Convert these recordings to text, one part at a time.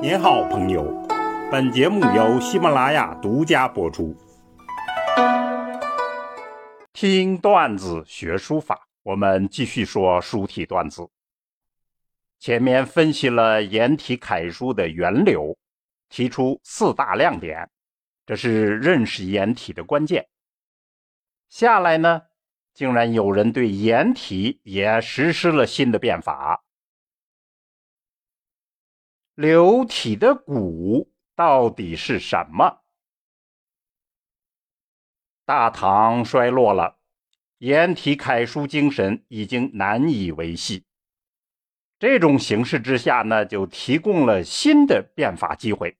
您好，朋友。本节目由喜马拉雅独家播出。听段子学书法，我们继续说书体段子。前面分析了颜体楷书的源流，提出四大亮点，这是认识颜体的关键。下来呢，竟然有人对颜体也实施了新的变法。流体的骨到底是什么？大唐衰落了，颜体楷书精神已经难以维系。这种形势之下呢，就提供了新的变法机会。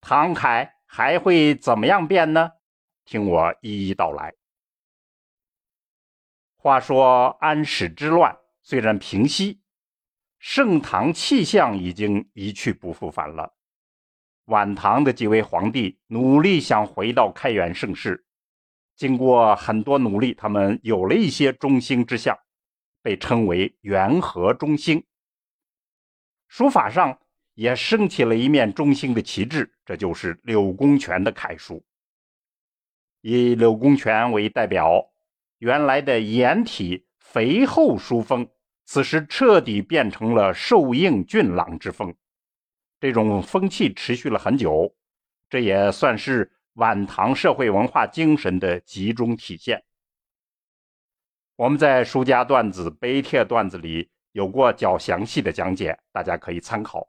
唐楷还会怎么样变呢？听我一一道来。话说安史之乱虽然平息。盛唐气象已经一去不复返了。晚唐的几位皇帝努力想回到开元盛世，经过很多努力，他们有了一些中兴之象，被称为元和中兴。书法上也升起了一面中兴的旗帜，这就是柳公权的楷书。以柳公权为代表，原来的颜体肥厚书风。此时彻底变成了瘦硬俊朗之风，这种风气持续了很久，这也算是晚唐社会文化精神的集中体现。我们在书家段子、碑帖段子里有过较详细的讲解，大家可以参考。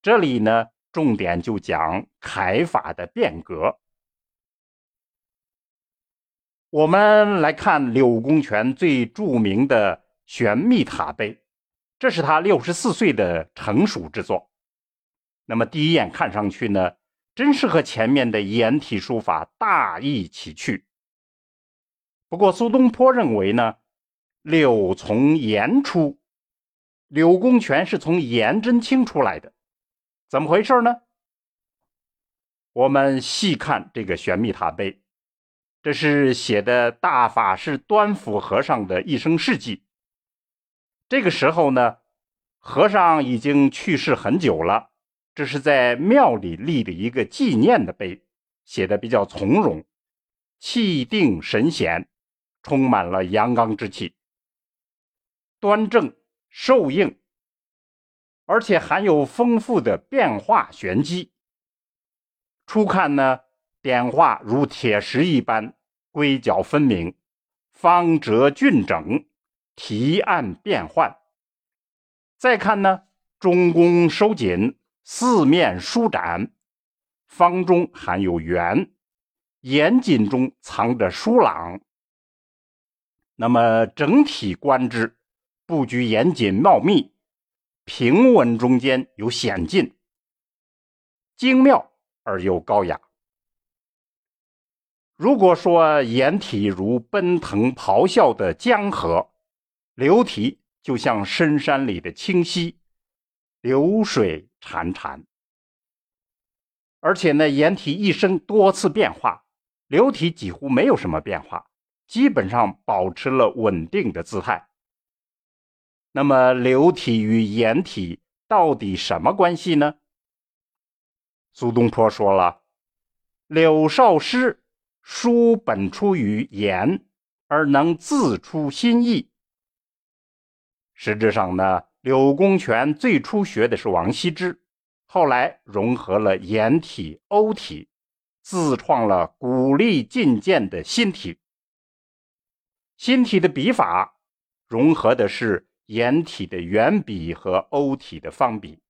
这里呢，重点就讲楷法的变革。我们来看柳公权最著名的。玄秘塔碑，这是他六十四岁的成熟之作。那么第一眼看上去呢，真是和前面的颜体书法大异其趣。不过苏东坡认为呢，柳从颜出，柳公权是从颜真卿出来的，怎么回事呢？我们细看这个玄秘塔碑，这是写的大法师端甫和尚的一生事迹。这个时候呢，和尚已经去世很久了。这是在庙里立的一个纪念的碑，写的比较从容，气定神闲，充满了阳刚之气，端正瘦硬，而且含有丰富的变化玄机。初看呢，点画如铁石一般，规角分明，方折俊整。提案变换，再看呢，中宫收紧，四面舒展，方中含有圆，严谨中藏着疏朗。那么整体观之，布局严谨茂密，平稳中间有险峻，精妙而又高雅。如果说颜体如奔腾咆哮的江河。流体就像深山里的清溪，流水潺潺。而且呢，岩体一生多次变化，流体几乎没有什么变化，基本上保持了稳定的姿态。那么，流体与岩体到底什么关系呢？苏东坡说了：“柳少师书本出于颜，而能自出心意。”实质上呢，柳公权最初学的是王羲之，后来融合了颜体、欧体，自创了古丽进谏的新体。新体的笔法融合的是颜体的圆笔和欧体的方笔。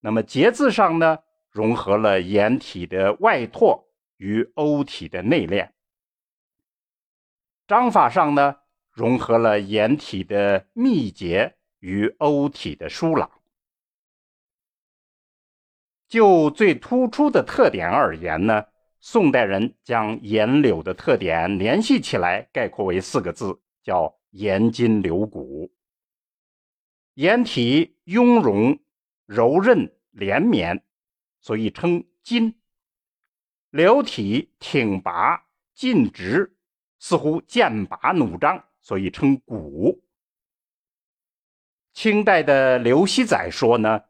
那么节字上呢，融合了颜体的外拓与欧体的内敛。章法上呢？融合了颜体的密结与欧体的疏朗。就最突出的特点而言呢，宋代人将颜柳的特点联系起来，概括为四个字，叫“颜筋柳骨”。颜体雍容、柔韧、连绵，所以称筋；柳体挺拔、劲直，似乎剑拔弩张。所以称古。清代的刘熙载说呢，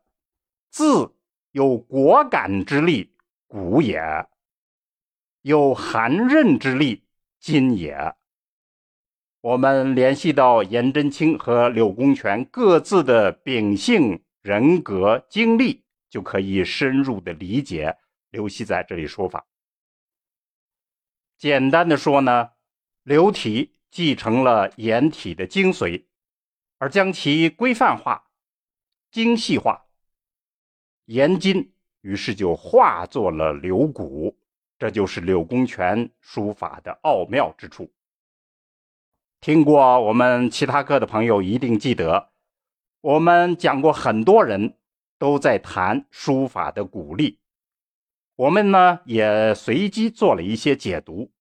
字有果敢之力，古也；有含刃之力，今也。我们联系到颜真卿和柳公权各自的秉性、人格、经历，就可以深入的理解刘熙载这里说法。简单的说呢，刘体继承了颜体的精髓，而将其规范化、精细化。颜筋于是就化作了柳骨，这就是柳公权书法的奥妙之处。听过我们其他课的朋友一定记得，我们讲过很多人都在谈书法的鼓励，我们呢也随机做了一些解读。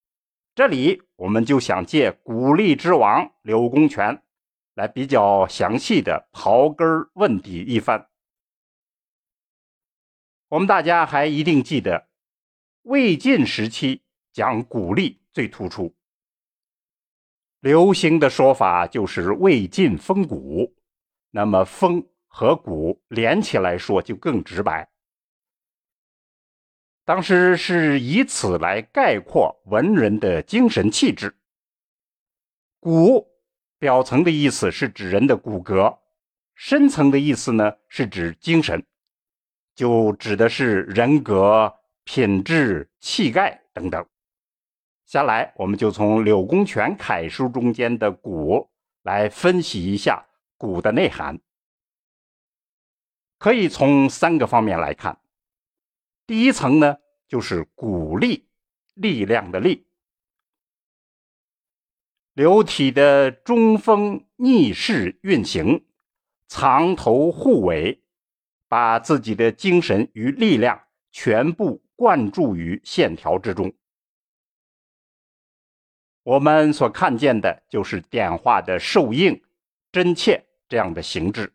这里我们就想借鼓励之王柳公权来比较详细的刨根问底一番。我们大家还一定记得，魏晋时期讲鼓励最突出。流行的说法就是魏晋风骨，那么风和骨连起来说就更直白。当时是以此来概括文人的精神气质。骨表层的意思是指人的骨骼，深层的意思呢是指精神，就指的是人格、品质、气概等等。下来，我们就从柳公权楷书中间的“骨”来分析一下“骨”的内涵。可以从三个方面来看。第一层呢，就是鼓励力量的“力”。流体的中锋逆势运行，藏头护尾，把自己的精神与力量全部灌注于线条之中。我们所看见的就是点画的受硬、真切这样的形制，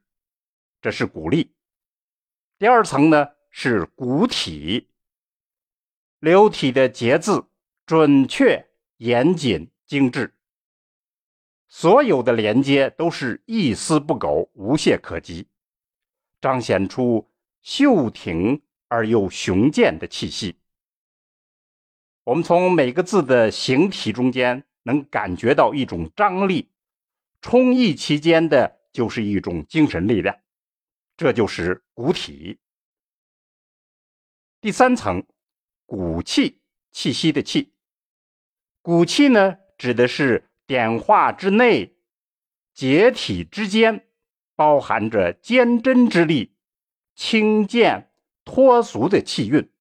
这是鼓励。第二层呢是骨体，流体的结字准确、严谨、精致，所有的连接都是一丝不苟、无懈可击，彰显出秀挺而又雄健的气息。我们从每个字的形体中间能感觉到一种张力，充溢其间的就是一种精神力量，这就是骨体。第三层，骨气，气息的气。骨气呢，指的是点画之内，结体之间，包含着坚贞之力、轻健脱俗的气韵。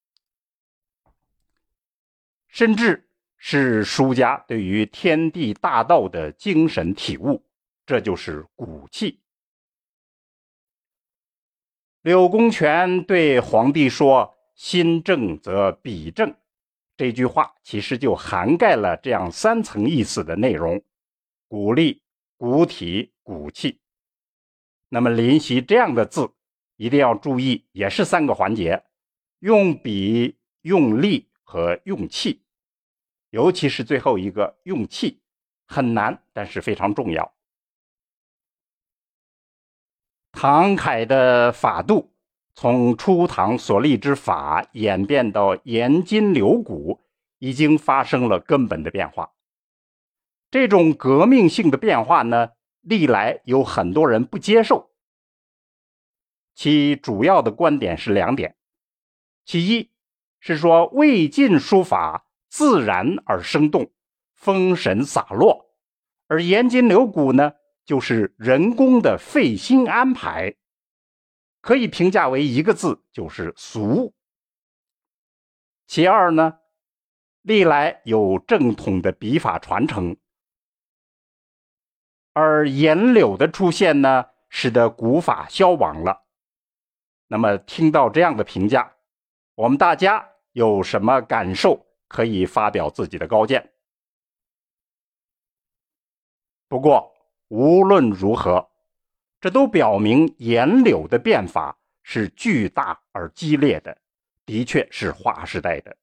甚至是书家对于天地大道的精神体悟，这就是骨气。柳公权对皇帝说：“心正则笔正。”这句话其实就涵盖了这样三层意思的内容：骨力、骨体、骨气。那么临习这样的字，一定要注意，也是三个环节：用笔、用力和用气。尤其是最后一个用气很难，但是非常重要。唐楷的法度从初唐所立之法演变到颜筋柳骨，已经发生了根本的变化。这种革命性的变化呢，历来有很多人不接受。其主要的观点是两点：其一是说魏晋书法。自然而生动，风神洒落，而颜筋柳骨呢，就是人工的费心安排，可以评价为一个字，就是俗。其二呢，历来有正统的笔法传承，而颜柳的出现呢，使得古法消亡了。那么，听到这样的评价，我们大家有什么感受？可以发表自己的高见。不过无论如何，这都表明颜柳的变法是巨大而激烈的，的确是划时代的。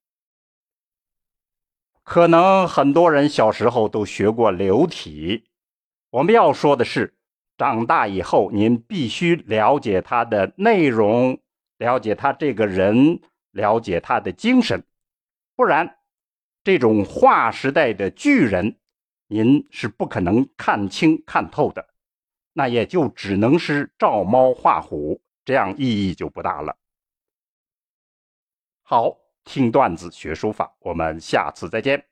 可能很多人小时候都学过柳体，我们要说的是，长大以后您必须了解它的内容、了解他这个人，了解他的精神，不然，这种划时代的巨人，您是不可能看清看透的，那也就只能是照猫画虎，这样意义就不大了。好，听段子学书法，我们下次再见。